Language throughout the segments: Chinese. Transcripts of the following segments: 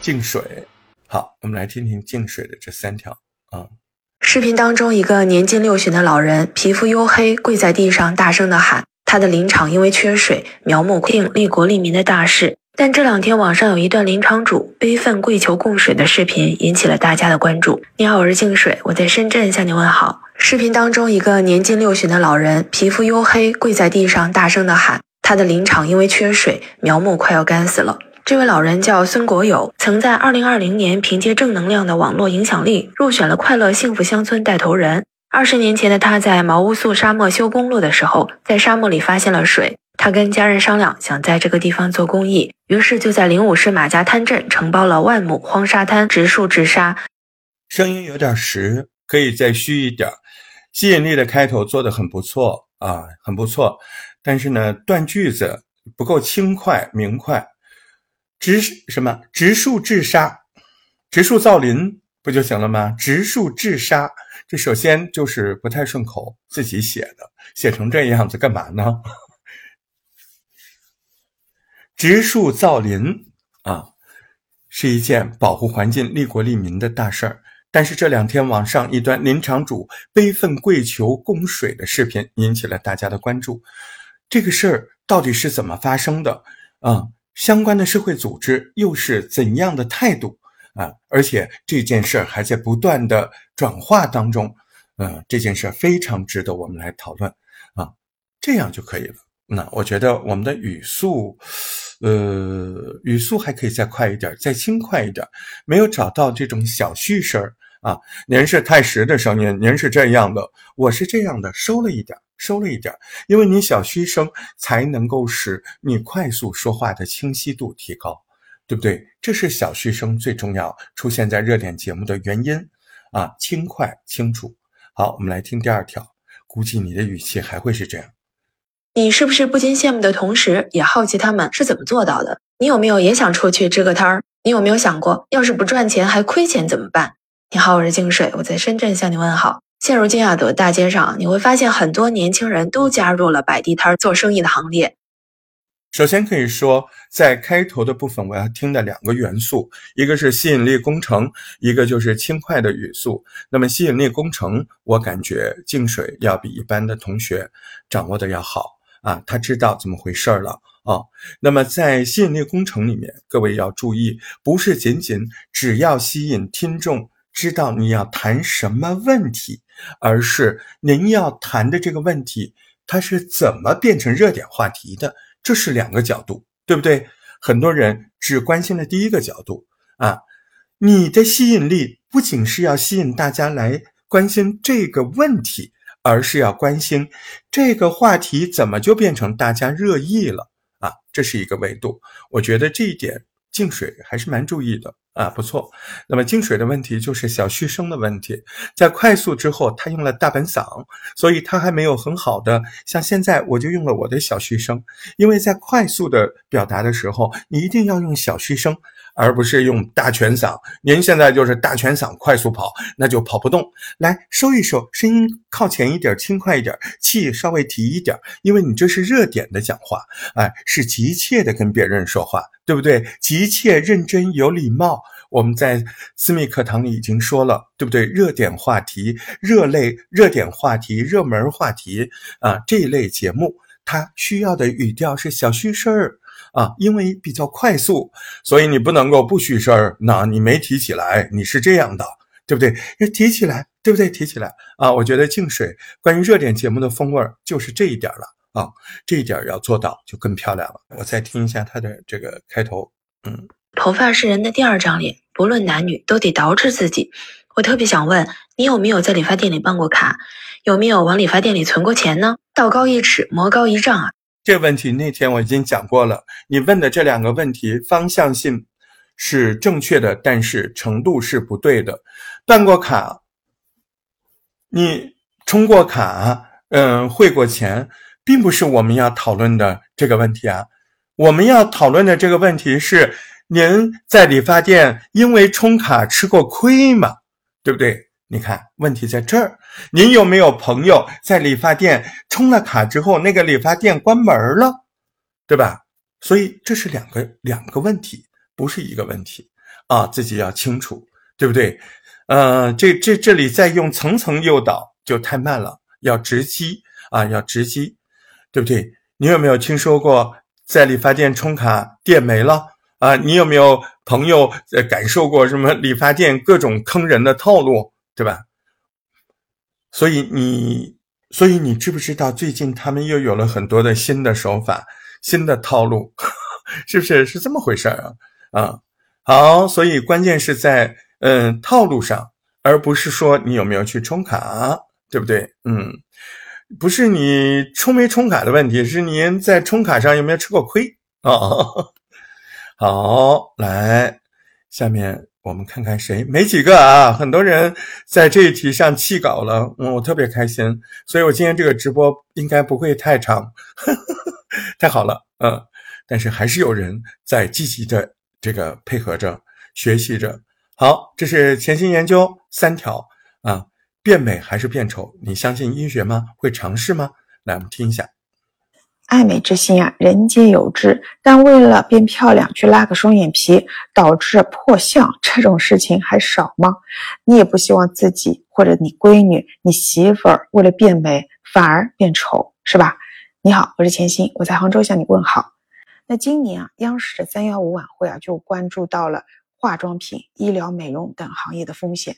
净水，好，我们来听听净水的这三条啊。视频当中，一个年近六旬的老人，皮肤黝黑，跪在地上，大声的喊：“他的林场因为缺水，苗木枯定利国利民的大事。”但这两天网上有一段林场主悲愤跪求供水的视频，引起了大家的关注。你好，我是净水，我在深圳向你问好。视频当中，一个年近六旬的老人，皮肤黝黑，跪在地上，大声的喊：“他的林场因为缺水，苗木快要干死了。”这位老人叫孙国友，曾在2020年凭借正能量的网络影响力入选了快乐幸福乡村带头人。二十年前的他在毛乌素沙漠修公路的时候，在沙漠里发现了水。他跟家人商量，想在这个地方做公益，于是就在灵武市马家滩镇承包了万亩荒沙滩，植树治沙。声音有点实，可以再虚一点。吸引力的开头做得很不错啊，很不错。但是呢，断句子不够轻快明快。植什么？植树治沙，植树造林不就行了吗？植树治沙，这首先就是不太顺口，自己写的，写成这样子干嘛呢？植树造林啊，是一件保护环境、利国利民的大事儿。但是这两天网上一段林场主悲愤跪求供水的视频引起了大家的关注。这个事儿到底是怎么发生的？啊？相关的社会组织又是怎样的态度啊？而且这件事儿还在不断的转化当中，嗯，这件事儿非常值得我们来讨论啊，这样就可以了。那我觉得我们的语速，呃，语速还可以再快一点，再轻快一点，没有找到这种小虚声儿啊。您是太实的声音，您是这样的，我是这样的，收了一点。收了一点，因为你小虚声才能够使你快速说话的清晰度提高，对不对？这是小虚声最重要出现在热点节目的原因啊，轻快清楚。好，我们来听第二条，估计你的语气还会是这样。你是不是不禁羡慕的同时，也好奇他们是怎么做到的？你有没有也想出去支个摊儿？你有没有想过，要是不赚钱还亏钱怎么办？你好，我是净水，我在深圳向你问好。现如今啊，的大街上，你会发现很多年轻人都加入了摆地摊做生意的行列。首先可以说，在开头的部分，我要听的两个元素，一个是吸引力工程，一个就是轻快的语速。那么吸引力工程，我感觉净水要比一般的同学掌握的要好啊，他知道怎么回事了啊。那么在吸引力工程里面，各位要注意，不是仅仅只要吸引听众。知道你要谈什么问题，而是您要谈的这个问题，它是怎么变成热点话题的？这是两个角度，对不对？很多人只关心了第一个角度啊。你的吸引力不仅是要吸引大家来关心这个问题，而是要关心这个话题怎么就变成大家热议了啊？这是一个维度。我觉得这一点净水还是蛮注意的。啊，不错。那么净水的问题就是小虚声的问题，在快速之后，他用了大本嗓，所以他还没有很好的像现在，我就用了我的小虚声。因为在快速的表达的时候，你一定要用小虚声，而不是用大全嗓。您现在就是大全嗓快速跑，那就跑不动。来收一收，声音靠前一点，轻快一点，气稍微提一点，因为你这是热点的讲话，哎，是急切的跟别人说话。对不对？急切、认真、有礼貌。我们在私密课堂里已经说了，对不对？热点话题、热类、热点话题、热门话题啊，这一类节目，它需要的语调是小虚声儿啊，因为比较快速，所以你不能够不虚声儿。那你没提起来，你是这样的，对不对？要提起来，对不对？提起来啊！我觉得净水关于热点节目的风味就是这一点了。啊，这一点要做到就更漂亮了。我再听一下他的这个开头，嗯，头发是人的第二张脸，不论男女都得捯饬自己。我特别想问你有没有在理发店里办过卡，有没有往理发店里存过钱呢？道高一尺，魔高一丈啊！这问题那天我已经讲过了。你问的这两个问题方向性是正确的，但是程度是不对的。办过卡，你充过卡，嗯，汇过钱。并不是我们要讨论的这个问题啊，我们要讨论的这个问题是您在理发店因为充卡吃过亏吗？对不对？你看，问题在这儿。您有没有朋友在理发店充了卡之后，那个理发店关门了，对吧？所以这是两个两个问题，不是一个问题啊，自己要清楚，对不对？呃，这这这里再用层层诱导就太慢了，要直击啊，要直击，对不对？你有没有听说过在理发店充卡店没了啊？你有没有朋友呃感受过什么理发店各种坑人的套路？对吧？所以你，所以你知不知道最近他们又有了很多的新的手法、新的套路，是不是？是这么回事儿啊？啊，好，所以关键是在嗯套路上，而不是说你有没有去充卡，对不对？嗯，不是你充没充卡的问题，是您在充卡上有没有吃过亏啊？好，来下面。我们看看谁没几个啊？很多人在这一题上弃稿了，嗯，我特别开心，所以我今天这个直播应该不会太长，太好了，嗯，但是还是有人在积极的这个配合着学习着。好，这是潜心研究三条啊，变美还是变丑？你相信医学吗？会尝试吗？来，我们听一下。爱美之心啊，人皆有之。但为了变漂亮去拉个双眼皮，导致破相，这种事情还少吗？你也不希望自己或者你闺女、你媳妇儿为了变美反而变丑，是吧？你好，我是钱鑫，我在杭州向你问好。那今年啊，央视的三幺五晚会啊，就关注到了化妆品、医疗美容等行业的风险。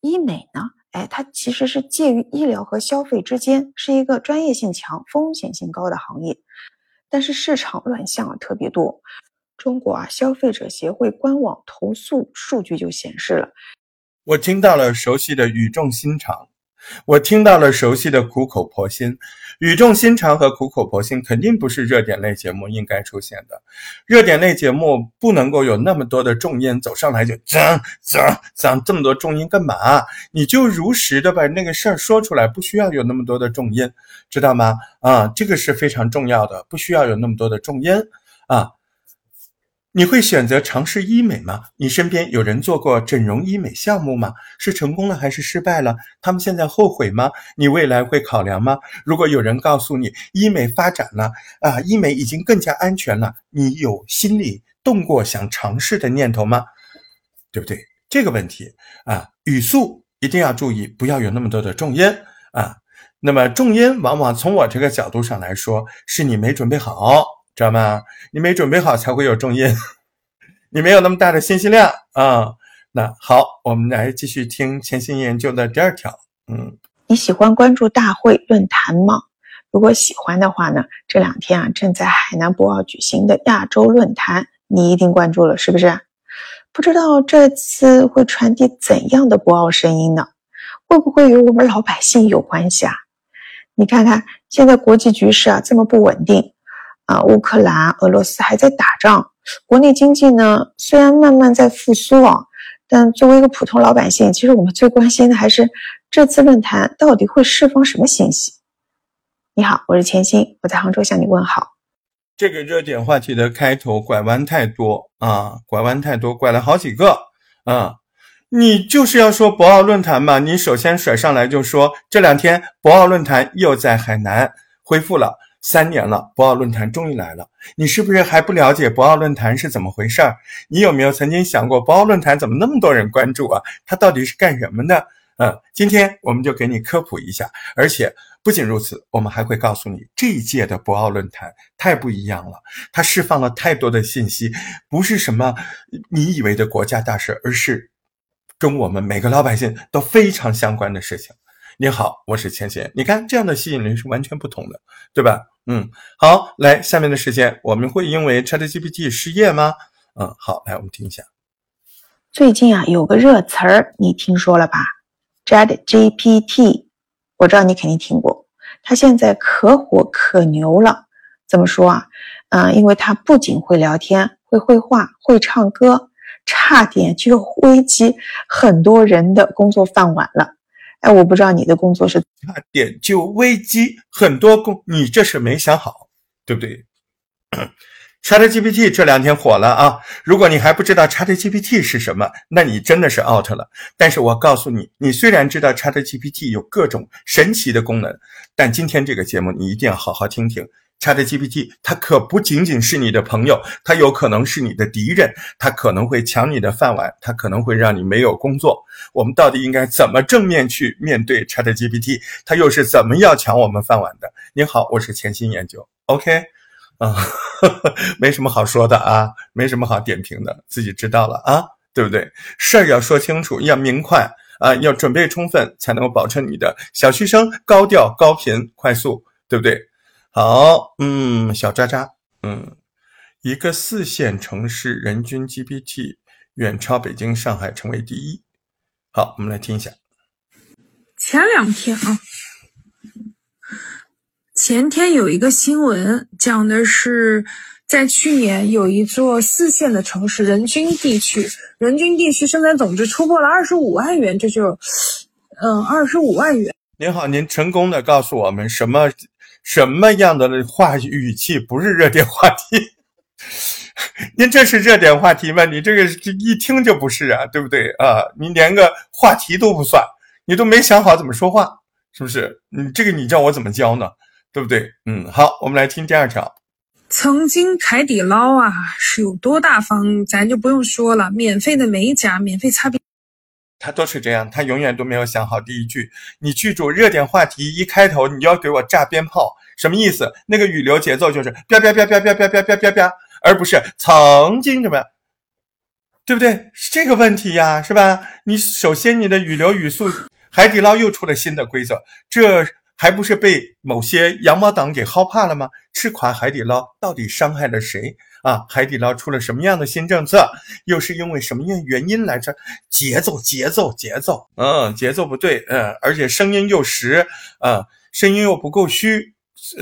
医美呢？哎，它其实是介于医疗和消费之间，是一个专业性强、风险性高的行业，但是市场乱象特别多。中国啊消费者协会官网投诉数据就显示了，我听到了熟悉的语重心长。我听到了熟悉的苦口婆心，语重心长和苦口婆心肯定不是热点类节目应该出现的。热点类节目不能够有那么多的重音走上来就讲讲讲这么多重音干嘛？你就如实的把那个事儿说出来，不需要有那么多的重音，知道吗？啊，这个是非常重要的，不需要有那么多的重音啊。你会选择尝试医美吗？你身边有人做过整容医美项目吗？是成功了还是失败了？他们现在后悔吗？你未来会考量吗？如果有人告诉你医美发展了啊，医美已经更加安全了，你有心里动过想尝试的念头吗？对不对？这个问题啊，语速一定要注意，不要有那么多的重音啊。那么重音往往从我这个角度上来说，是你没准备好。知道吗？你没准备好才会有重音，你没有那么大的信息量啊。那好，我们来继续听潜心研究的第二条。嗯，你喜欢关注大会论坛吗？如果喜欢的话呢，这两天啊正在海南博鳌举行的亚洲论坛，你一定关注了，是不是？不知道这次会传递怎样的博鳌声音呢？会不会与我们老百姓有关系啊？你看看现在国际局势啊这么不稳定。啊，乌克兰、俄罗斯还在打仗，国内经济呢虽然慢慢在复苏啊，但作为一个普通老百姓，其实我们最关心的还是这次论坛到底会释放什么信息。你好，我是钱鑫，我在杭州向你问好。这个热点话题的开头拐弯太多啊，拐弯太多，拐了好几个啊。你就是要说博鳌论坛嘛，你首先甩上来就说这两天博鳌论坛又在海南恢复了。三年了，博鳌论坛终于来了。你是不是还不了解博鳌论坛是怎么回事儿？你有没有曾经想过，博鳌论坛怎么那么多人关注啊？它到底是干什么的？嗯，今天我们就给你科普一下。而且不仅如此，我们还会告诉你，这一届的博鳌论坛太不一样了，它释放了太多的信息，不是什么你以为的国家大事，而是跟我们每个老百姓都非常相关的事情。你好，我是千千。你看这样的吸引力是完全不同的，对吧？嗯，好，来下面的时间，我们会因为 ChatGPT 失业吗？嗯，好，来我们听一下。最近啊，有个热词儿，你听说了吧？ChatGPT，我知道你肯定听过。它现在可火可牛了。怎么说啊？嗯，因为它不仅会聊天，会绘画，会唱歌，差点就 危及很多人的工作饭碗了。哎，我不知道你的工作是差点就危机，很多工，你这是没想好，对不对？ChatGPT 这两天火了啊！如果你还不知道 ChatGPT 是什么，那你真的是 out 了。但是我告诉你，你虽然知道 ChatGPT 有各种神奇的功能，但今天这个节目你一定要好好听听。ChatGPT 它可不仅仅是你的朋友，它有可能是你的敌人，它可能会抢你的饭碗，它可能会让你没有工作。我们到底应该怎么正面去面对 ChatGPT？它又是怎么要抢我们饭碗的？你好，我是潜心研究，OK。啊，没什么好说的啊，没什么好点评的，自己知道了啊，对不对？事儿要说清楚，要明快啊，要准备充分，才能够保证你的小嘘声高调、高频、快速，对不对？好，嗯，小渣渣，嗯，一个四线城市人均 GPT 远超北京、上海，成为第一。好，我们来听一下。前两天啊。前天有一个新闻，讲的是在去年有一座四线的城市，人均地区人均地区生产总值突破了二十五万元，这就，嗯，二十五万元。您好，您成功的告诉我们什么什么样的话语气不是热点话题？您这是热点话题吗？你这个一听就不是啊，对不对啊？你连个话题都不算，你都没想好怎么说话，是不是？你这个你叫我怎么教呢？对不对？嗯，好，我们来听第二条。曾经海底捞啊是有多大方，咱就不用说了，免费的美甲，免费擦边。他都是这样，他永远都没有想好第一句。你记住，热点话题一开头你要给我炸鞭炮，什么意思？那个语流节奏就是啪啪啪啪啪啪啪啪啪啪，而不是曾经怎么，对不对？是这个问题呀，是吧？你首先你的语流语速，海底捞又出了新的规则，这。还不是被某些羊毛党给薅怕了吗？吃垮海底捞到底伤害了谁啊？海底捞出了什么样的新政策？又是因为什么样原因来着？节奏，节奏，节奏，嗯，节奏不对，嗯，而且声音又实，嗯，声音又不够虚，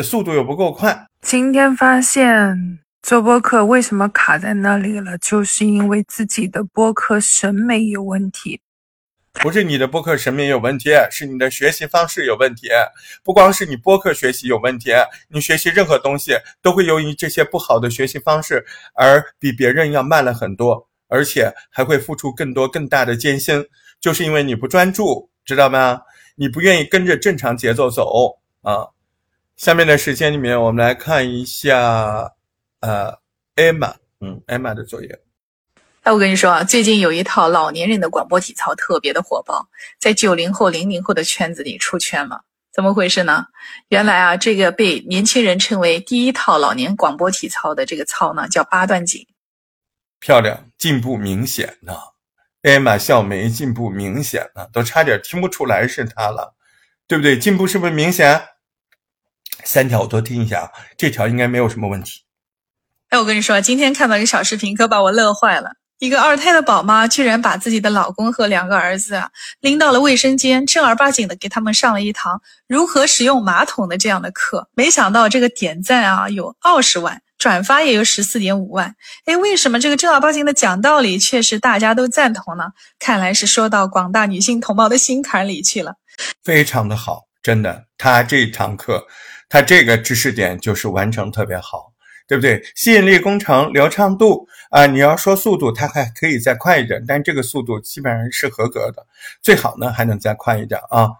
速度又不够快。今天发现做播客为什么卡在那里了？就是因为自己的播客审美有问题。不是你的播客审美有问题，是你的学习方式有问题。不光是你播客学习有问题，你学习任何东西都会由于这些不好的学习方式而比别人要慢了很多，而且还会付出更多更大的艰辛，就是因为你不专注，知道吗？你不愿意跟着正常节奏走啊。下面的时间里面，我们来看一下，呃，Emma，嗯，Emma 的作业。哎，我跟你说啊，最近有一套老年人的广播体操特别的火爆，在九零后、零零后的圈子里出圈了。怎么回事呢？原来啊，这个被年轻人称为第一套老年广播体操的这个操呢，叫八段锦。漂亮，进步明显呢。艾玛笑眉进步明显呢，都差点听不出来是他了，对不对？进步是不是明显？三条我多听一下啊，这条应该没有什么问题。哎，我跟你说，今天看到一个小视频，可把我乐坏了。一个二胎的宝妈居然把自己的老公和两个儿子啊拎到了卫生间，正儿八经的给他们上了一堂如何使用马桶的这样的课。没想到这个点赞啊有二十万，转发也有十四点五万。哎，为什么这个正儿八经的讲道理却是大家都赞同呢？看来是说到广大女性同胞的心坎里去了。非常的好，真的，他这堂课，他这个知识点就是完成特别好。对不对？吸引力工程流畅度啊，你要说速度，它还可以再快一点，但这个速度基本上是合格的，最好呢还能再快一点啊。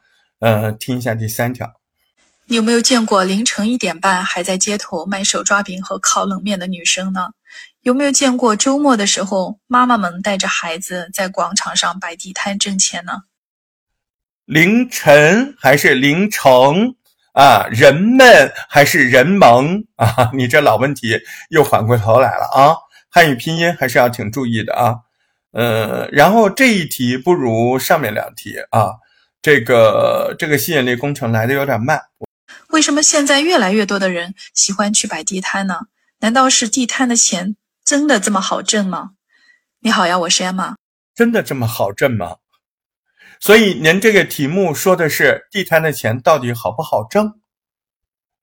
呃，听一下第三条。你有没有见过凌晨一点半还在街头卖手抓饼和烤冷面的女生呢？有没有见过周末的时候妈妈们带着孩子在广场上摆地摊挣钱呢？凌晨还是凌晨？啊，人们还是人萌啊？你这老问题又反过头来了啊！汉语拼音还是要挺注意的啊。呃，然后这一题不如上面两题啊。这个这个吸引力工程来的有点慢。为什么现在越来越多的人喜欢去摆地摊呢？难道是地摊的钱真的这么好挣吗？你好呀，我是 Emma。真的这么好挣吗？所以您这个题目说的是地摊的钱到底好不好挣？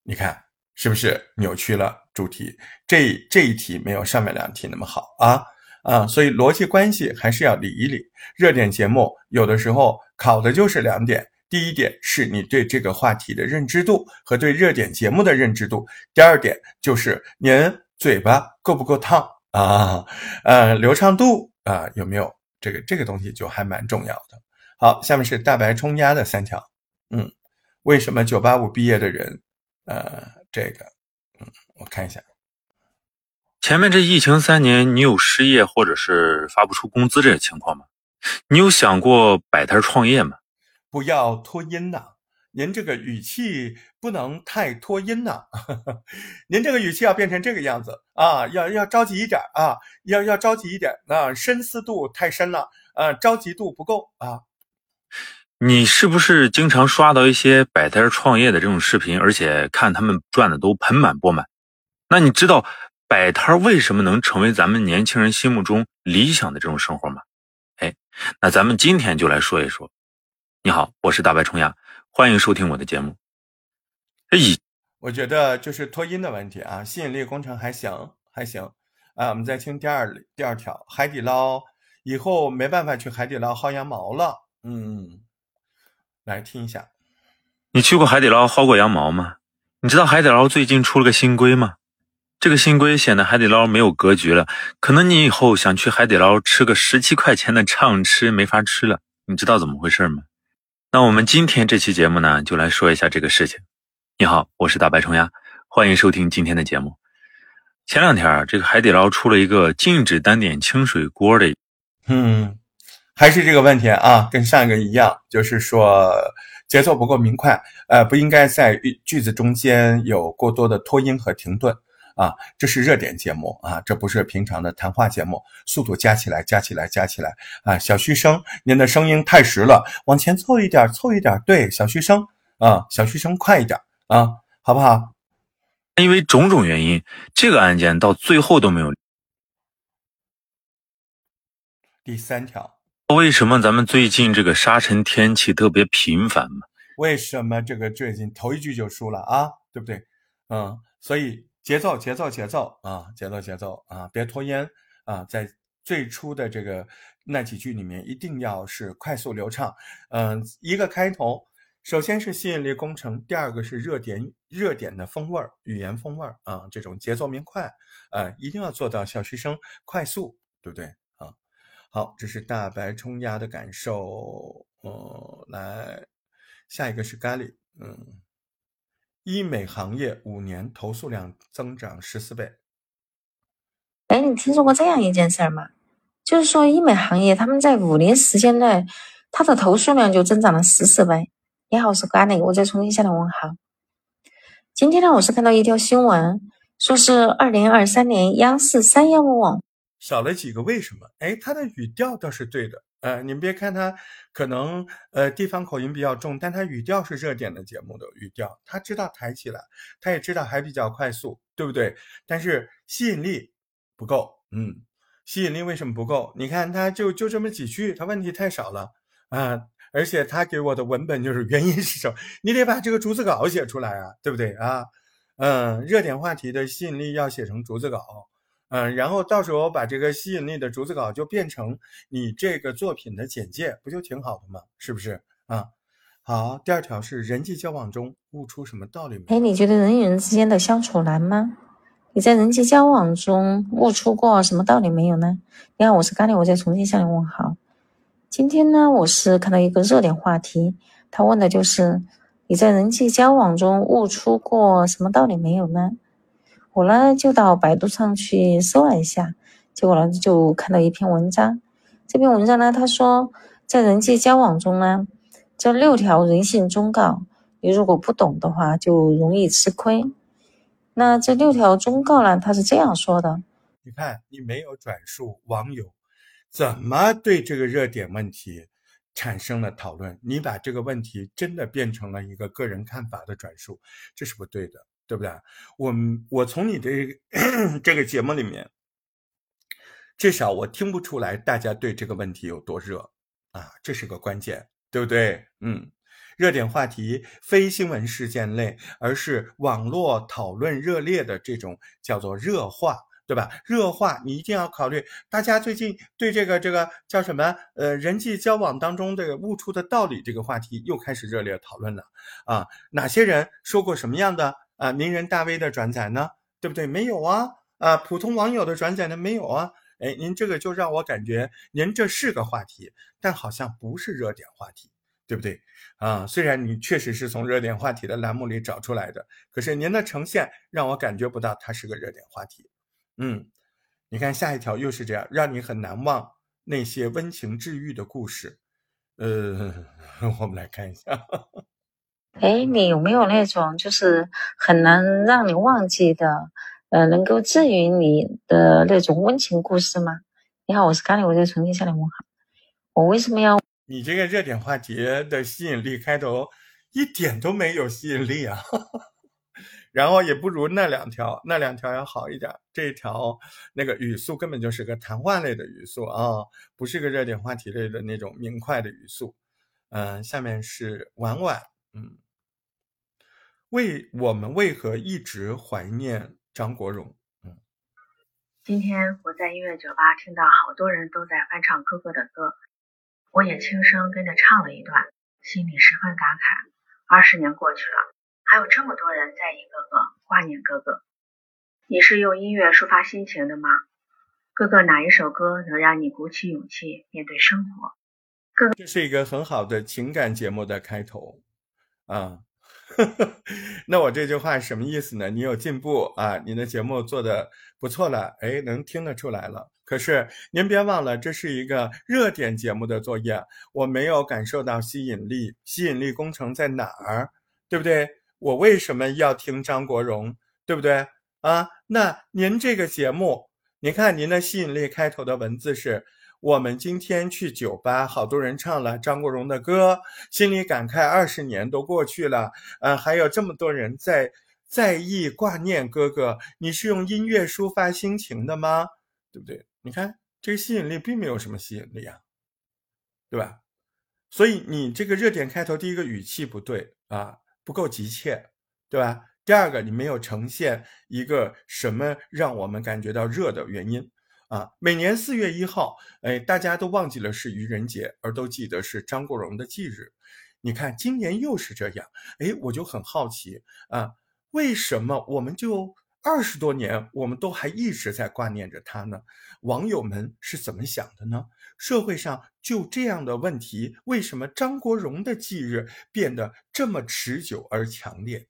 你看是不是扭曲了主题？这这一题没有上面两题那么好啊啊！所以逻辑关系还是要理一理。热点节目有的时候考的就是两点：第一点是你对这个话题的认知度和对热点节目的认知度；第二点就是您嘴巴够不够烫啊？呃，流畅度啊有没有？这个这个东西就还蛮重要的。好，下面是大白冲压的三条。嗯，为什么九八五毕业的人，呃，这个，嗯，我看一下。前面这疫情三年，你有失业或者是发不出工资这个情况吗？你有想过摆摊创业吗？不要拖音呐，您这个语气不能太拖音呐，您这个语气要变成这个样子啊，要要着急一点啊，要要着急一点啊，深思度太深了啊，着急度不够啊。你是不是经常刷到一些摆摊创业的这种视频，而且看他们赚的都盆满钵满？那你知道摆摊为什么能成为咱们年轻人心目中理想的这种生活吗？哎，那咱们今天就来说一说。你好，我是大白冲牙，欢迎收听我的节目。哎，我觉得就是拖音的问题啊，吸引力工程还行还行啊。我们再听第二第二条，海底捞以后没办法去海底捞薅羊毛了。嗯。来听一下，你去过海底捞薅过羊毛吗？你知道海底捞最近出了个新规吗？这个新规显得海底捞没有格局了，可能你以后想去海底捞吃个十七块钱的畅吃没法吃了。你知道怎么回事吗？那我们今天这期节目呢，就来说一下这个事情。你好，我是大白虫鸭，欢迎收听今天的节目。前两天这个海底捞出了一个禁止单点清水锅的，嗯。还是这个问题啊，跟上一个一样，就是说节奏不够明快，呃，不应该在句子中间有过多的拖音和停顿啊。这是热点节目啊，这不是平常的谈话节目，速度加起来，加起来，加起来啊！小嘘声，您的声音太实了，往前凑一点，凑一点，对，小嘘声啊，小嘘声快一点啊，好不好？因为种种原因，这个案件到最后都没有。第三条。为什么咱们最近这个沙尘天气特别频繁嘛？为什么这个最近头一句就输了啊？对不对？嗯，所以节奏节奏节奏啊，节奏节奏啊，别拖延啊，在最初的这个那几句里面一定要是快速流畅。嗯，一个开头，首先是吸引力工程，第二个是热点热点的风味儿，语言风味儿啊，这种节奏明快啊，一定要做到小学生快速，对不对？好，这是大白冲鸭的感受。哦，来，下一个是咖喱。嗯，医美行业五年投诉量增长十四倍。哎，你听说过这样一件事儿吗？就是说医美行业他们在五年时间内，它的投诉量就增长了十四倍。你好，我是咖喱，我在重庆向你问好。今天呢，我是看到一条新闻，说是二零二三年央视三幺五网。少了几个为什么？哎，他的语调倒是对的。呃，你们别看他可能呃地方口音比较重，但他语调是热点的节目的语调，他知道抬起来，他也知道还比较快速，对不对？但是吸引力不够，嗯，吸引力为什么不够？你看他就就这么几句，他问题太少了啊！而且他给我的文本就是原因是什么？你得把这个逐字稿写出来啊，对不对啊？嗯，热点话题的吸引力要写成逐字稿。嗯，然后到时候把这个吸引力的逐字稿就变成你这个作品的简介，不就挺好的吗？是不是啊？好，第二条是人际交往中悟出什么道理没？哎，你觉得人与人之间的相处难吗？你在人际交往中悟出过什么道理没有呢？你好，我是咖喱，我在重庆向你问好。今天呢，我是看到一个热点话题，他问的就是你在人际交往中悟出过什么道理没有呢？我呢就到百度上去搜了一下，结果呢就看到一篇文章。这篇文章呢，他说在人际交往中呢，这六条人性忠告，你如果不懂的话，就容易吃亏。那这六条忠告呢，他是这样说的：你看，你没有转述网友怎么对这个热点问题产生了讨论，你把这个问题真的变成了一个个人看法的转述，这是不对的。对不对？我我从你的 这个节目里面，至少我听不出来大家对这个问题有多热啊，这是个关键，对不对？嗯，热点话题非新闻事件类，而是网络讨论热烈的这种叫做热话，对吧？热话你一定要考虑，大家最近对这个这个叫什么？呃，人际交往当中的悟出的道理这个话题又开始热烈讨论了啊！哪些人说过什么样的？啊，名人大 V 的转载呢，对不对？没有啊，啊，普通网友的转载呢没有啊。哎，您这个就让我感觉您这是个话题，但好像不是热点话题，对不对？啊，虽然你确实是从热点话题的栏目里找出来的，可是您的呈现让我感觉不到它是个热点话题。嗯，你看下一条又是这样，让你很难忘那些温情治愈的故事。呃，我们来看一下。哎，你有没有那种就是很难让你忘记的？呃，能够治愈你的那种温情故事吗？你好，我是咖喱，我在重庆向你问好。我为什么要？你这个热点话题的吸引力开头一点都没有吸引力啊，然后也不如那两条，那两条要好一点。这一条那个语速根本就是个谈话类的语速啊，不是个热点话题类的那种明快的语速。嗯，下面是婉婉，嗯，为我们为何一直怀念？张国荣，嗯，今天我在音乐酒吧听到好多人都在翻唱哥哥的歌，我也轻声跟着唱了一段，心里十分感慨。二十年过去了，还有这么多人在一个个挂念哥哥。你是用音乐抒发心情的吗？哥哥哪一首歌能让你鼓起勇气面对生活？哥哥，这是一个很好的情感节目的开头，啊。那我这句话什么意思呢？你有进步啊，你的节目做的不错了，哎，能听得出来了。可是您别忘了，这是一个热点节目的作业，我没有感受到吸引力，吸引力工程在哪儿？对不对？我为什么要听张国荣？对不对？啊，那您这个节目，你看您的吸引力开头的文字是。我们今天去酒吧，好多人唱了张国荣的歌，心里感慨二十年都过去了，呃，还有这么多人在在意挂念哥哥。你是用音乐抒发心情的吗？对不对？你看这个吸引力并没有什么吸引力啊，对吧？所以你这个热点开头第一个语气不对啊，不够急切，对吧？第二个你没有呈现一个什么让我们感觉到热的原因。啊，每年四月一号，哎，大家都忘记了是愚人节，而都记得是张国荣的忌日。你看，今年又是这样，哎，我就很好奇啊，为什么我们就二十多年，我们都还一直在挂念着他呢？网友们是怎么想的呢？社会上就这样的问题，为什么张国荣的忌日变得这么持久而强烈？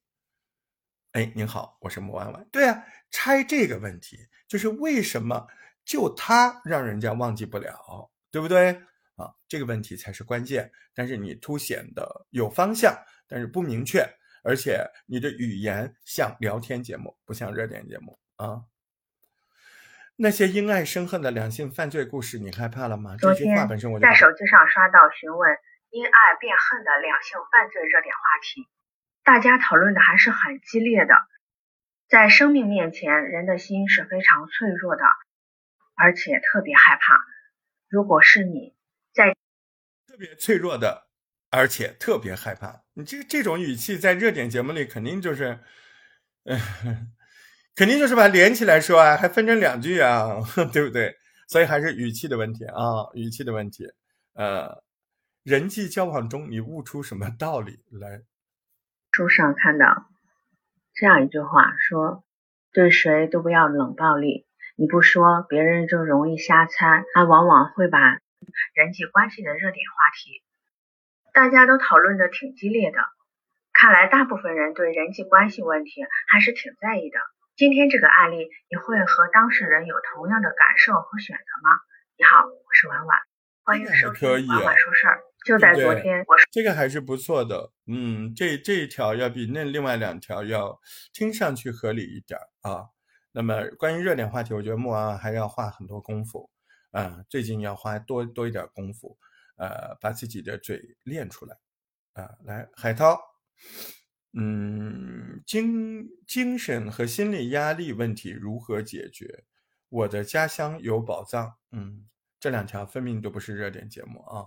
哎，您好，我是莫婉婉。对啊，拆这个问题，就是为什么？就他让人家忘记不了，对不对啊？这个问题才是关键。但是你凸显的有方向，但是不明确，而且你的语言像聊天节目，不像热点节目啊。那些因爱生恨的两性犯罪故事，你害怕了吗？这句话本身我在手机上刷到询问因爱变恨的两性犯罪热点话题，大家讨论的还是很激烈的。在生命面前，人的心是非常脆弱的。而且特别害怕，如果是你在特别脆弱的，而且特别害怕，你这这种语气在热点节目里肯定就是，嗯，肯定就是把它连起来说啊，还分成两句啊，对不对？所以还是语气的问题啊，语气的问题。呃，人际交往中你悟出什么道理来？书上看到这样一句话，说对谁都不要冷暴力。你不说，别人就容易瞎猜，他往往会把人际关系的热点话题，大家都讨论的挺激烈的。看来大部分人对人际关系问题还是挺在意的。今天这个案例，你会和当事人有同样的感受和选择吗？你好，我是婉婉，欢迎收听婉婉说事儿。就在昨天，我这个还是不错的。嗯，这这一条要比那另外两条要听上去合理一点啊。那么关于热点话题，我觉得木娃还要花很多功夫，啊，最近要花多多一点功夫，呃，把自己的嘴练出来，啊，来，海涛，嗯，精精神和心理压力问题如何解决？我的家乡有宝藏，嗯，这两条分明都不是热点节目啊，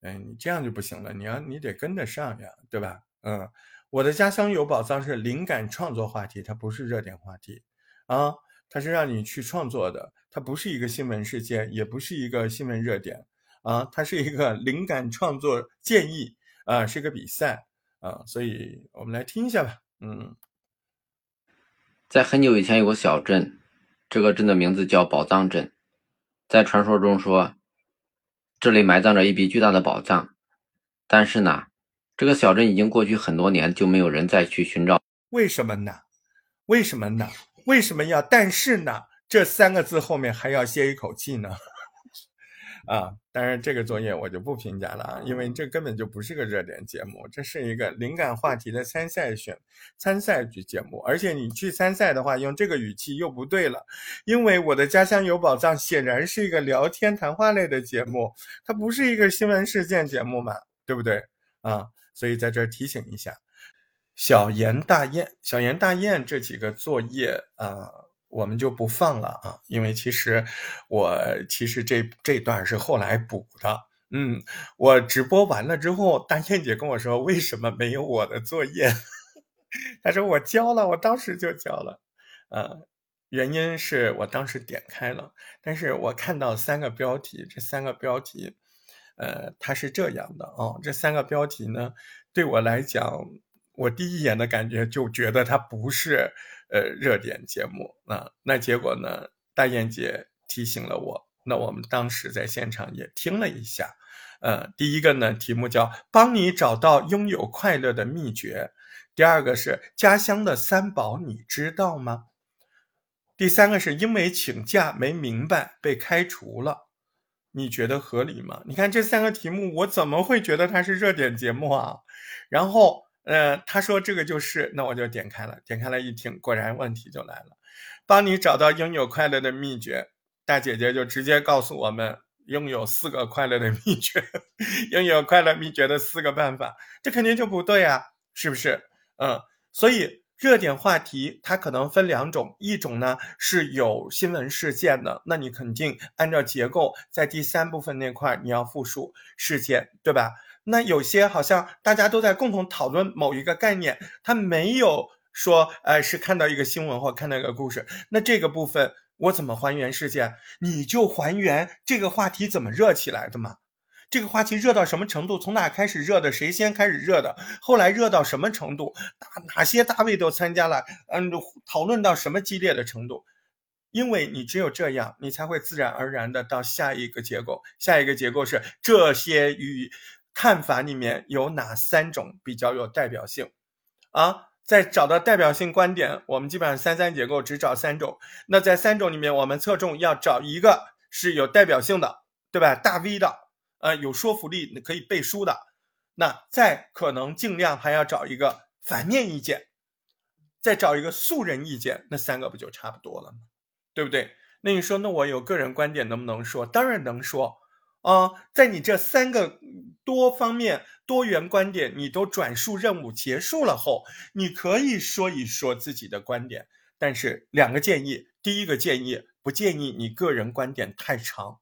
嗯，你这样就不行了，你要你得跟得上呀，对吧？嗯，我的家乡有宝藏是灵感创作话题，它不是热点话题。啊，它是让你去创作的，它不是一个新闻事件，也不是一个新闻热点，啊，它是一个灵感创作建议，啊，是个比赛，啊，所以我们来听一下吧，嗯，在很久以前有个小镇，这个镇的名字叫宝藏镇，在传说中说，这里埋葬着一笔巨大的宝藏。但是呢，这个小镇已经过去很多年，就没有人再去寻找。为什么呢？为什么呢？为什么要但是呢？这三个字后面还要歇一口气呢？啊，当然这个作业我就不评价了啊，因为这根本就不是个热点节目，这是一个灵感话题的参赛选参赛局节目，而且你去参赛的话，用这个语气又不对了，因为我的家乡有宝藏显然是一个聊天谈话类的节目，它不是一个新闻事件节目嘛，对不对啊？所以在这儿提醒一下，小言大雁，小言大雁这几个作业啊。我们就不放了啊，因为其实我其实这这段是后来补的。嗯，我直播完了之后，大燕姐跟我说为什么没有我的作业？她说我交了，我当时就交了。呃，原因是我当时点开了，但是我看到三个标题，这三个标题，呃，它是这样的啊，这三个标题呢，对我来讲，我第一眼的感觉就觉得它不是。呃，热点节目啊，那结果呢？大雁姐提醒了我，那我们当时在现场也听了一下。呃，第一个呢，题目叫“帮你找到拥有快乐的秘诀”，第二个是“家乡的三宝你知道吗”，第三个是因为请假没明白被开除了，你觉得合理吗？你看这三个题目，我怎么会觉得它是热点节目啊？然后。呃，他说这个就是，那我就点开了，点开了一听，果然问题就来了。帮你找到拥有快乐的秘诀，大姐姐就直接告诉我们拥有四个快乐的秘诀，拥有快乐秘诀的四个办法，这肯定就不对啊，是不是？嗯，所以热点话题它可能分两种，一种呢是有新闻事件的，那你肯定按照结构在第三部分那块你要复述事件，对吧？那有些好像大家都在共同讨论某一个概念，他没有说，呃，是看到一个新闻或看到一个故事。那这个部分我怎么还原事件？你就还原这个话题怎么热起来的嘛？这个话题热到什么程度？从哪开始热的？谁先开始热的？后来热到什么程度？哪哪些大 V 都参加了？嗯，讨论到什么激烈的程度？因为你只有这样，你才会自然而然的到下一个结构。下一个结构是这些与。看法里面有哪三种比较有代表性啊？在找到代表性观点，我们基本上三三结构只找三种。那在三种里面，我们侧重要找一个是有代表性的，对吧？大 V 的，呃，有说服力可以背书的。那再可能尽量还要找一个反面意见，再找一个素人意见，那三个不就差不多了吗？对不对？那你说，那我有个人观点能不能说？当然能说。啊，在你这三个多方面多元观点你都转述任务结束了后，你可以说一说自己的观点。但是两个建议：第一个建议不建议你个人观点太长；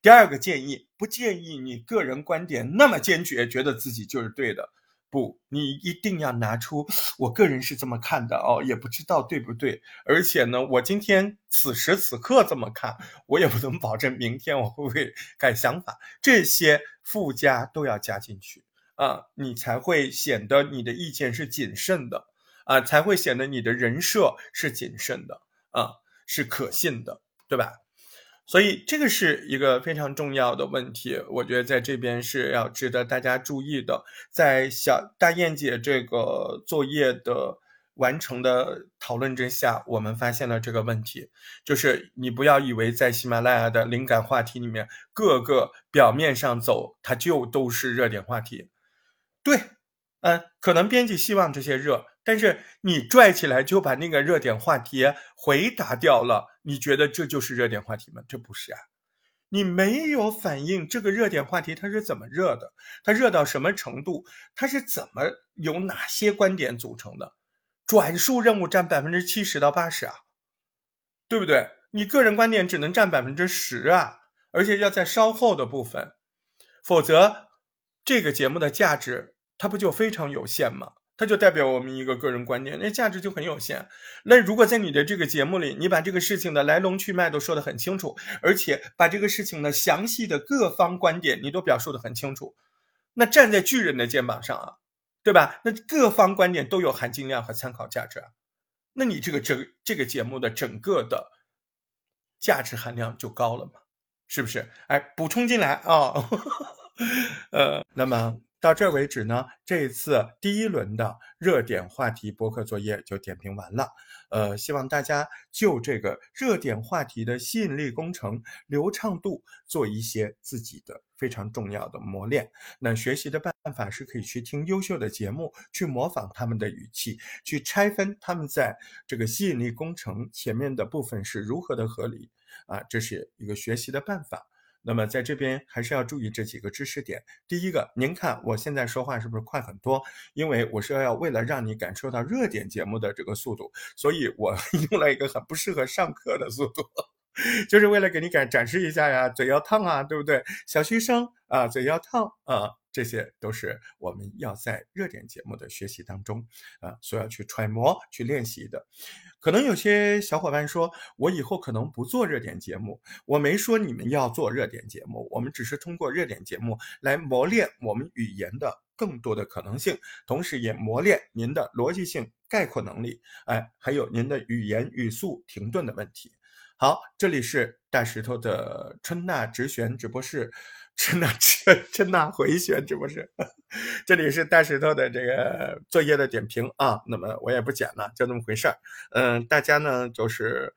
第二个建议不建议你个人观点那么坚决，觉得自己就是对的。不，你一定要拿出我个人是这么看的哦，也不知道对不对。而且呢，我今天此时此刻这么看，我也不能保证明天我会不会改想法。这些附加都要加进去啊，你才会显得你的意见是谨慎的啊，才会显得你的人设是谨慎的啊，是可信的，对吧？所以这个是一个非常重要的问题，我觉得在这边是要值得大家注意的。在小大燕姐这个作业的完成的讨论之下，我们发现了这个问题，就是你不要以为在喜马拉雅的灵感话题里面，各个表面上走，它就都是热点话题。对，嗯，可能编辑希望这些热。但是你拽起来就把那个热点话题回答掉了，你觉得这就是热点话题吗？这不是啊，你没有反映这个热点话题它是怎么热的，它热到什么程度，它是怎么由哪些观点组成的？转述任务占百分之七十到八十啊，对不对？你个人观点只能占百分之十啊，而且要在稍后的部分，否则这个节目的价值它不就非常有限吗？它就代表我们一个个人观点，那价值就很有限。那如果在你的这个节目里，你把这个事情的来龙去脉都说得很清楚，而且把这个事情的详细的各方观点你都表述得很清楚，那站在巨人的肩膀上啊，对吧？那各方观点都有含金量和参考价值啊。那你这个整这个节目的整个的价值含量就高了嘛，是不是？哎，补充进来啊，呃，那么。到这为止呢，这一次第一轮的热点话题播客作业就点评完了。呃，希望大家就这个热点话题的吸引力工程流畅度做一些自己的非常重要的磨练。那学习的办法是可以去听优秀的节目，去模仿他们的语气，去拆分他们在这个吸引力工程前面的部分是如何的合理啊，这是一个学习的办法。那么在这边还是要注意这几个知识点。第一个，您看我现在说话是不是快很多？因为我是要为了让你感受到热点节目的这个速度，所以我 用了一个很不适合上课的速度，就是为了给你展展示一下呀，嘴要烫啊，对不对？小学生啊，嘴要烫啊。这些都是我们要在热点节目的学习当中啊，所要去揣摩、去练习的。可能有些小伙伴说，我以后可能不做热点节目。我没说你们要做热点节目，我们只是通过热点节目来磨练我们语言的更多的可能性，同时也磨练您的逻辑性概括能力，哎，还有您的语言语速停顿的问题。好，这里是大石头的春娜直选直播室。真的，真真的回旋，这不是？这里是大石头的这个作业的点评啊。那么我也不剪了，就那么回事儿。嗯，大家呢就是，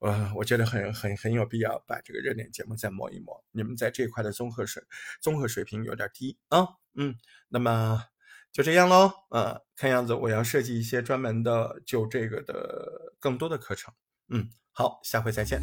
呃，我觉得很很很有必要把这个热点节目再磨一磨。你们在这一块的综合水综合水平有点低啊。嗯，那么就这样喽。呃，看样子我要设计一些专门的就这个的更多的课程。嗯，好，下回再见。